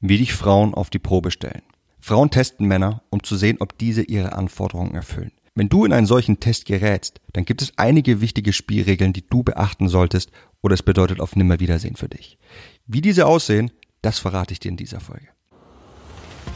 wie dich Frauen auf die Probe stellen. Frauen testen Männer, um zu sehen, ob diese ihre Anforderungen erfüllen. Wenn du in einen solchen Test gerätst, dann gibt es einige wichtige Spielregeln, die du beachten solltest, oder es bedeutet auf Nimmerwiedersehen für dich. Wie diese aussehen, das verrate ich dir in dieser Folge.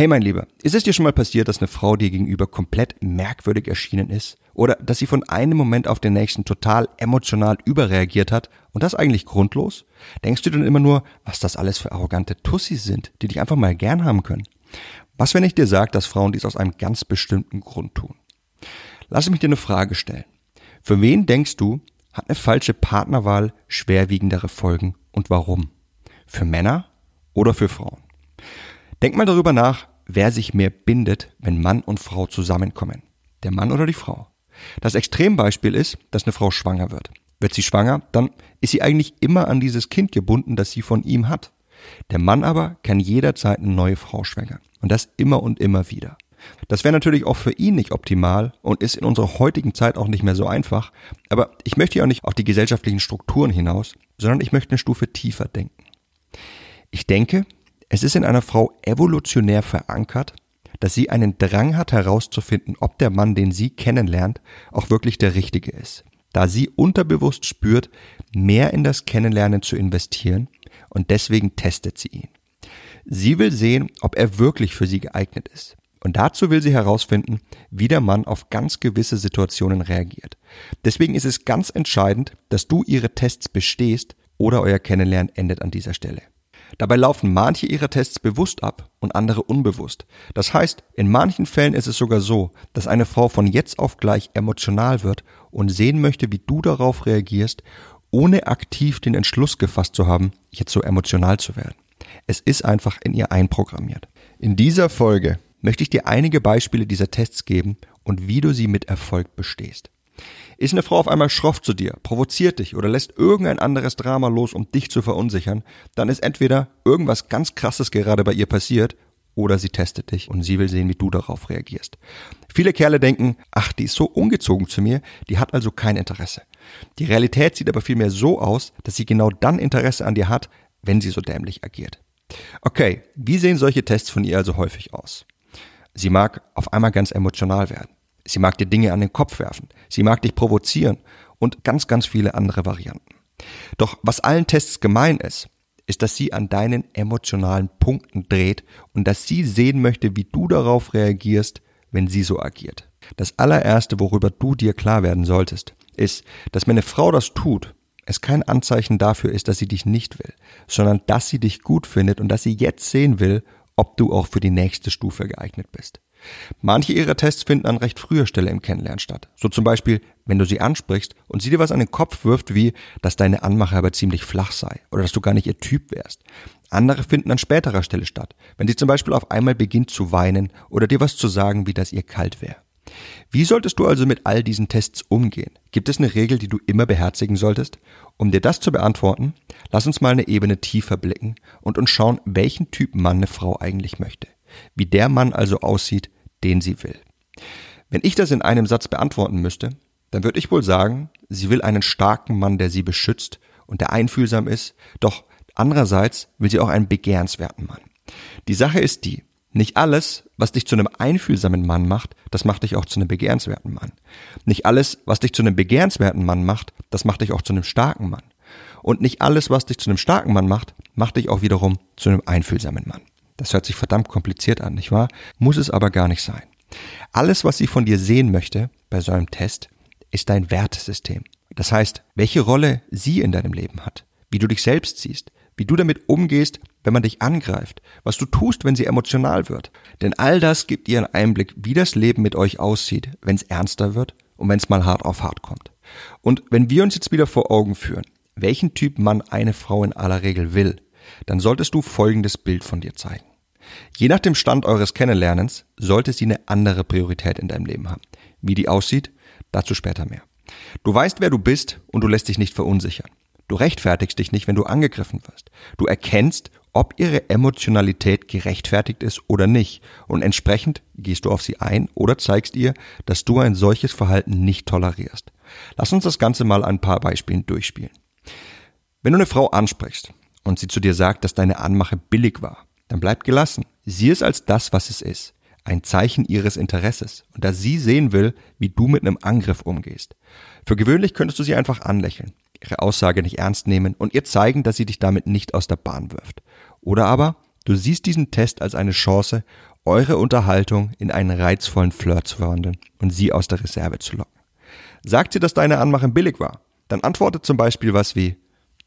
Hey mein Lieber, ist es dir schon mal passiert, dass eine Frau dir gegenüber komplett merkwürdig erschienen ist? Oder dass sie von einem Moment auf den nächsten total emotional überreagiert hat und das eigentlich grundlos? Denkst du denn immer nur, was das alles für arrogante Tussis sind, die dich einfach mal gern haben können? Was, wenn ich dir sage, dass Frauen dies aus einem ganz bestimmten Grund tun? Lass mich dir eine Frage stellen. Für wen denkst du, hat eine falsche Partnerwahl schwerwiegendere Folgen und warum? Für Männer oder für Frauen? Denk mal darüber nach, wer sich mehr bindet, wenn Mann und Frau zusammenkommen. Der Mann oder die Frau. Das Extrembeispiel ist, dass eine Frau schwanger wird. Wird sie schwanger, dann ist sie eigentlich immer an dieses Kind gebunden, das sie von ihm hat. Der Mann aber kann jederzeit eine neue Frau schwängern. Und das immer und immer wieder. Das wäre natürlich auch für ihn nicht optimal und ist in unserer heutigen Zeit auch nicht mehr so einfach. Aber ich möchte ja auch nicht auf die gesellschaftlichen Strukturen hinaus, sondern ich möchte eine Stufe tiefer denken. Ich denke, es ist in einer Frau evolutionär verankert, dass sie einen Drang hat herauszufinden, ob der Mann, den sie kennenlernt, auch wirklich der richtige ist. Da sie unterbewusst spürt, mehr in das Kennenlernen zu investieren und deswegen testet sie ihn. Sie will sehen, ob er wirklich für sie geeignet ist. Und dazu will sie herausfinden, wie der Mann auf ganz gewisse Situationen reagiert. Deswegen ist es ganz entscheidend, dass du ihre Tests bestehst oder euer Kennenlernen endet an dieser Stelle. Dabei laufen manche ihrer Tests bewusst ab und andere unbewusst. Das heißt, in manchen Fällen ist es sogar so, dass eine Frau von jetzt auf gleich emotional wird und sehen möchte, wie du darauf reagierst, ohne aktiv den Entschluss gefasst zu haben, jetzt so emotional zu werden. Es ist einfach in ihr einprogrammiert. In dieser Folge möchte ich dir einige Beispiele dieser Tests geben und wie du sie mit Erfolg bestehst. Ist eine Frau auf einmal schroff zu dir, provoziert dich oder lässt irgendein anderes Drama los, um dich zu verunsichern, dann ist entweder irgendwas ganz krasses gerade bei ihr passiert oder sie testet dich und sie will sehen, wie du darauf reagierst. Viele Kerle denken, ach, die ist so ungezogen zu mir, die hat also kein Interesse. Die Realität sieht aber vielmehr so aus, dass sie genau dann Interesse an dir hat, wenn sie so dämlich agiert. Okay, wie sehen solche Tests von ihr also häufig aus? Sie mag auf einmal ganz emotional werden. Sie mag dir Dinge an den Kopf werfen. Sie mag dich provozieren und ganz, ganz viele andere Varianten. Doch was allen Tests gemein ist, ist, dass sie an deinen emotionalen Punkten dreht und dass sie sehen möchte, wie du darauf reagierst, wenn sie so agiert. Das allererste, worüber du dir klar werden solltest, ist, dass wenn eine Frau das tut, es kein Anzeichen dafür ist, dass sie dich nicht will, sondern dass sie dich gut findet und dass sie jetzt sehen will, ob du auch für die nächste Stufe geeignet bist. Manche ihrer Tests finden an recht früher Stelle im Kennenlernen statt. So zum Beispiel, wenn du sie ansprichst und sie dir was an den Kopf wirft, wie, dass deine Anmache aber ziemlich flach sei oder dass du gar nicht ihr Typ wärst. Andere finden an späterer Stelle statt, wenn sie zum Beispiel auf einmal beginnt zu weinen oder dir was zu sagen, wie das ihr kalt wäre. Wie solltest du also mit all diesen Tests umgehen? Gibt es eine Regel, die du immer beherzigen solltest? Um dir das zu beantworten, lass uns mal eine Ebene tiefer blicken und uns schauen, welchen Typ Mann eine Frau eigentlich möchte wie der Mann also aussieht, den sie will. Wenn ich das in einem Satz beantworten müsste, dann würde ich wohl sagen, sie will einen starken Mann, der sie beschützt und der einfühlsam ist, doch andererseits will sie auch einen begehrenswerten Mann. Die Sache ist die, nicht alles, was dich zu einem einfühlsamen Mann macht, das macht dich auch zu einem begehrenswerten Mann. Nicht alles, was dich zu einem begehrenswerten Mann macht, das macht dich auch zu einem starken Mann. Und nicht alles, was dich zu einem starken Mann macht, macht dich auch wiederum zu einem einfühlsamen Mann. Das hört sich verdammt kompliziert an, nicht wahr? Muss es aber gar nicht sein. Alles, was sie von dir sehen möchte bei so einem Test, ist dein Wertesystem. Das heißt, welche Rolle sie in deinem Leben hat, wie du dich selbst siehst, wie du damit umgehst, wenn man dich angreift, was du tust, wenn sie emotional wird. Denn all das gibt ihr einen Einblick, wie das Leben mit euch aussieht, wenn es ernster wird und wenn es mal hart auf hart kommt. Und wenn wir uns jetzt wieder vor Augen führen, welchen Typ Mann eine Frau in aller Regel will, dann solltest du folgendes Bild von dir zeigen. Je nach dem Stand eures Kennenlernens sollte sie eine andere Priorität in deinem Leben haben. Wie die aussieht, dazu später mehr. Du weißt, wer du bist und du lässt dich nicht verunsichern. Du rechtfertigst dich nicht, wenn du angegriffen wirst. Du erkennst, ob ihre Emotionalität gerechtfertigt ist oder nicht. Und entsprechend gehst du auf sie ein oder zeigst ihr, dass du ein solches Verhalten nicht tolerierst. Lass uns das Ganze mal ein paar Beispielen durchspielen. Wenn du eine Frau ansprichst und sie zu dir sagt, dass deine Anmache billig war, dann bleib gelassen. Sieh es als das, was es ist. Ein Zeichen ihres Interesses und dass sie sehen will, wie du mit einem Angriff umgehst. Für gewöhnlich könntest du sie einfach anlächeln, ihre Aussage nicht ernst nehmen und ihr zeigen, dass sie dich damit nicht aus der Bahn wirft. Oder aber du siehst diesen Test als eine Chance, eure Unterhaltung in einen reizvollen Flirt zu verwandeln und sie aus der Reserve zu locken. Sagt sie, dass deine Anmache billig war, dann antwortet zum Beispiel was wie,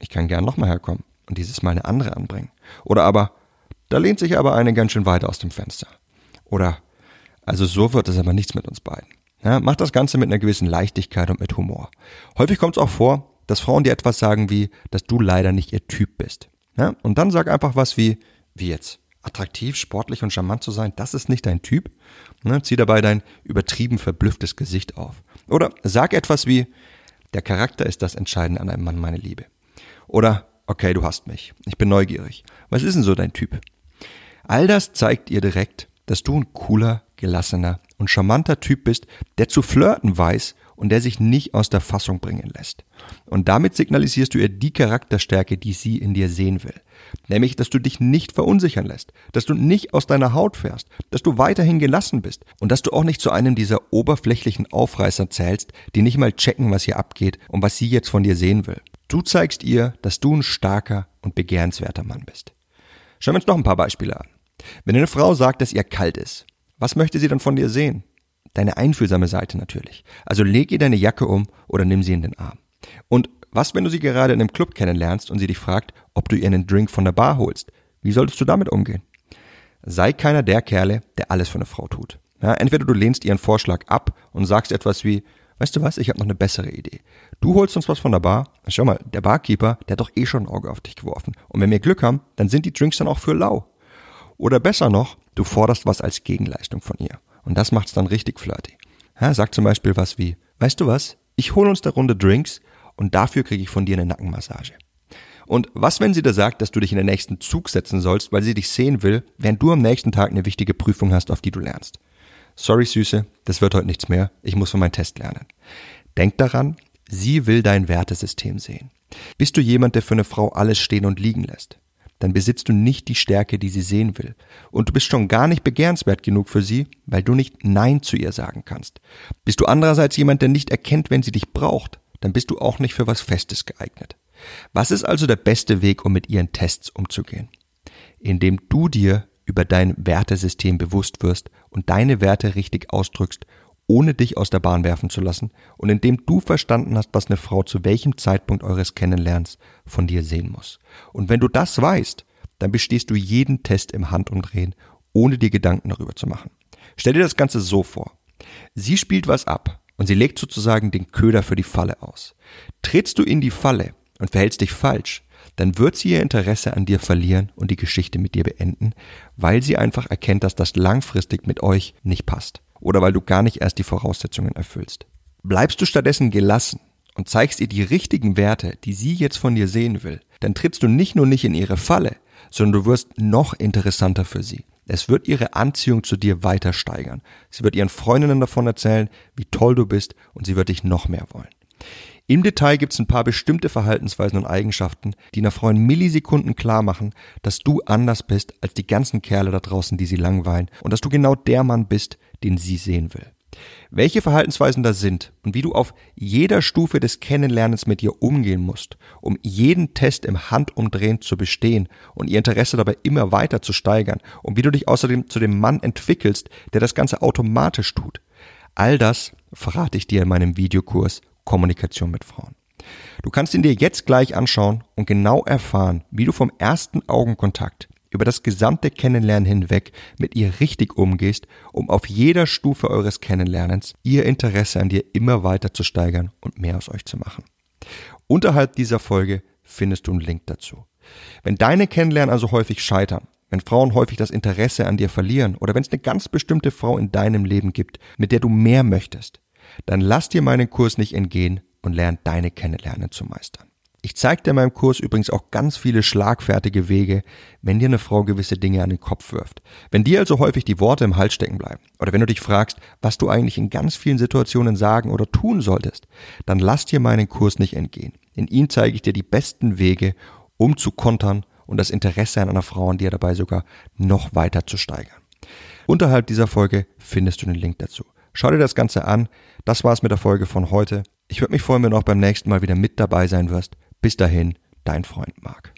ich kann gern nochmal herkommen und dieses Mal eine andere anbringen. Oder aber, da lehnt sich aber eine ganz schön weit aus dem Fenster. Oder, also so wird es aber nichts mit uns beiden. Ja, mach das Ganze mit einer gewissen Leichtigkeit und mit Humor. Häufig kommt es auch vor, dass Frauen dir etwas sagen wie, dass du leider nicht ihr Typ bist. Ja, und dann sag einfach was wie, wie jetzt, attraktiv, sportlich und charmant zu sein, das ist nicht dein Typ. Ne, zieh dabei dein übertrieben verblüfftes Gesicht auf. Oder sag etwas wie, der Charakter ist das Entscheidende an einem Mann, meine Liebe. Oder, okay, du hast mich. Ich bin neugierig. Was ist denn so dein Typ? All das zeigt ihr direkt, dass du ein cooler, gelassener und charmanter Typ bist, der zu flirten weiß und der sich nicht aus der Fassung bringen lässt. Und damit signalisierst du ihr die Charakterstärke, die sie in dir sehen will. Nämlich, dass du dich nicht verunsichern lässt, dass du nicht aus deiner Haut fährst, dass du weiterhin gelassen bist und dass du auch nicht zu einem dieser oberflächlichen Aufreißer zählst, die nicht mal checken, was hier abgeht und was sie jetzt von dir sehen will. Du zeigst ihr, dass du ein starker und begehrenswerter Mann bist. Schauen wir uns noch ein paar Beispiele an. Wenn eine Frau sagt, dass ihr kalt ist, was möchte sie dann von dir sehen? Deine einfühlsame Seite natürlich. Also leg ihr deine Jacke um oder nimm sie in den Arm. Und was, wenn du sie gerade in einem Club kennenlernst und sie dich fragt, ob du ihr einen Drink von der Bar holst? Wie solltest du damit umgehen? Sei keiner der Kerle, der alles für eine Frau tut. Ja, entweder du lehnst ihren Vorschlag ab und sagst etwas wie, weißt du was, ich habe noch eine bessere Idee. Du holst uns was von der Bar. Schau mal, der Barkeeper, der hat doch eh schon ein Auge auf dich geworfen. Und wenn wir Glück haben, dann sind die Drinks dann auch für lau. Oder besser noch, du forderst was als Gegenleistung von ihr. Und das macht's dann richtig flirty. Ja, sag zum Beispiel was wie, weißt du was, ich hole uns der Runde Drinks und dafür kriege ich von dir eine Nackenmassage. Und was, wenn sie dir sagt, dass du dich in den nächsten Zug setzen sollst, weil sie dich sehen will, während du am nächsten Tag eine wichtige Prüfung hast, auf die du lernst? Sorry, Süße, das wird heute nichts mehr. Ich muss von meinem Test lernen. Denk daran, sie will dein Wertesystem sehen. Bist du jemand, der für eine Frau alles stehen und liegen lässt? Dann besitzt du nicht die Stärke, die sie sehen will. Und du bist schon gar nicht begehrenswert genug für sie, weil du nicht Nein zu ihr sagen kannst. Bist du andererseits jemand, der nicht erkennt, wenn sie dich braucht, dann bist du auch nicht für was Festes geeignet. Was ist also der beste Weg, um mit ihren Tests umzugehen? Indem du dir über dein Wertesystem bewusst wirst und deine Werte richtig ausdrückst, ohne dich aus der Bahn werfen zu lassen und indem du verstanden hast, was eine Frau zu welchem Zeitpunkt eures Kennenlernens von dir sehen muss. Und wenn du das weißt, dann bestehst du jeden Test im Handumdrehen, ohne dir Gedanken darüber zu machen. Stell dir das Ganze so vor. Sie spielt was ab und sie legt sozusagen den Köder für die Falle aus. Trittst du in die Falle und verhältst dich falsch, dann wird sie ihr Interesse an dir verlieren und die Geschichte mit dir beenden, weil sie einfach erkennt, dass das langfristig mit euch nicht passt oder weil du gar nicht erst die Voraussetzungen erfüllst. Bleibst du stattdessen gelassen und zeigst ihr die richtigen Werte, die sie jetzt von dir sehen will, dann trittst du nicht nur nicht in ihre Falle, sondern du wirst noch interessanter für sie. Es wird ihre Anziehung zu dir weiter steigern. Sie wird ihren Freundinnen davon erzählen, wie toll du bist und sie wird dich noch mehr wollen. Im Detail gibt es ein paar bestimmte Verhaltensweisen und Eigenschaften, die einer Frau in Millisekunden klar machen, dass du anders bist als die ganzen Kerle da draußen, die sie langweilen und dass du genau der Mann bist, den sie sehen will. Welche Verhaltensweisen da sind und wie du auf jeder Stufe des Kennenlernens mit ihr umgehen musst, um jeden Test im Handumdrehen zu bestehen und ihr Interesse dabei immer weiter zu steigern und wie du dich außerdem zu dem Mann entwickelst, der das Ganze automatisch tut. All das verrate ich dir in meinem Videokurs Kommunikation mit Frauen. Du kannst ihn dir jetzt gleich anschauen und genau erfahren, wie du vom ersten Augenkontakt über das gesamte Kennenlernen hinweg mit ihr richtig umgehst, um auf jeder Stufe eures Kennenlernens ihr Interesse an dir immer weiter zu steigern und mehr aus euch zu machen. Unterhalb dieser Folge findest du einen Link dazu. Wenn deine Kennenlernen also häufig scheitern, wenn Frauen häufig das Interesse an dir verlieren oder wenn es eine ganz bestimmte Frau in deinem Leben gibt, mit der du mehr möchtest, dann lass dir meinen Kurs nicht entgehen und lern deine Kennenlernen zu meistern. Ich zeige dir in meinem Kurs übrigens auch ganz viele schlagfertige Wege, wenn dir eine Frau gewisse Dinge an den Kopf wirft. Wenn dir also häufig die Worte im Hals stecken bleiben oder wenn du dich fragst, was du eigentlich in ganz vielen Situationen sagen oder tun solltest, dann lass dir meinen Kurs nicht entgehen. In ihm zeige ich dir die besten Wege, um zu kontern und das Interesse an einer Frau an dir dabei sogar noch weiter zu steigern. Unterhalb dieser Folge findest du den Link dazu. Schau dir das Ganze an. Das war's mit der Folge von heute. Ich würde mich freuen, wenn du auch beim nächsten Mal wieder mit dabei sein wirst. Bis dahin, dein Freund Marc.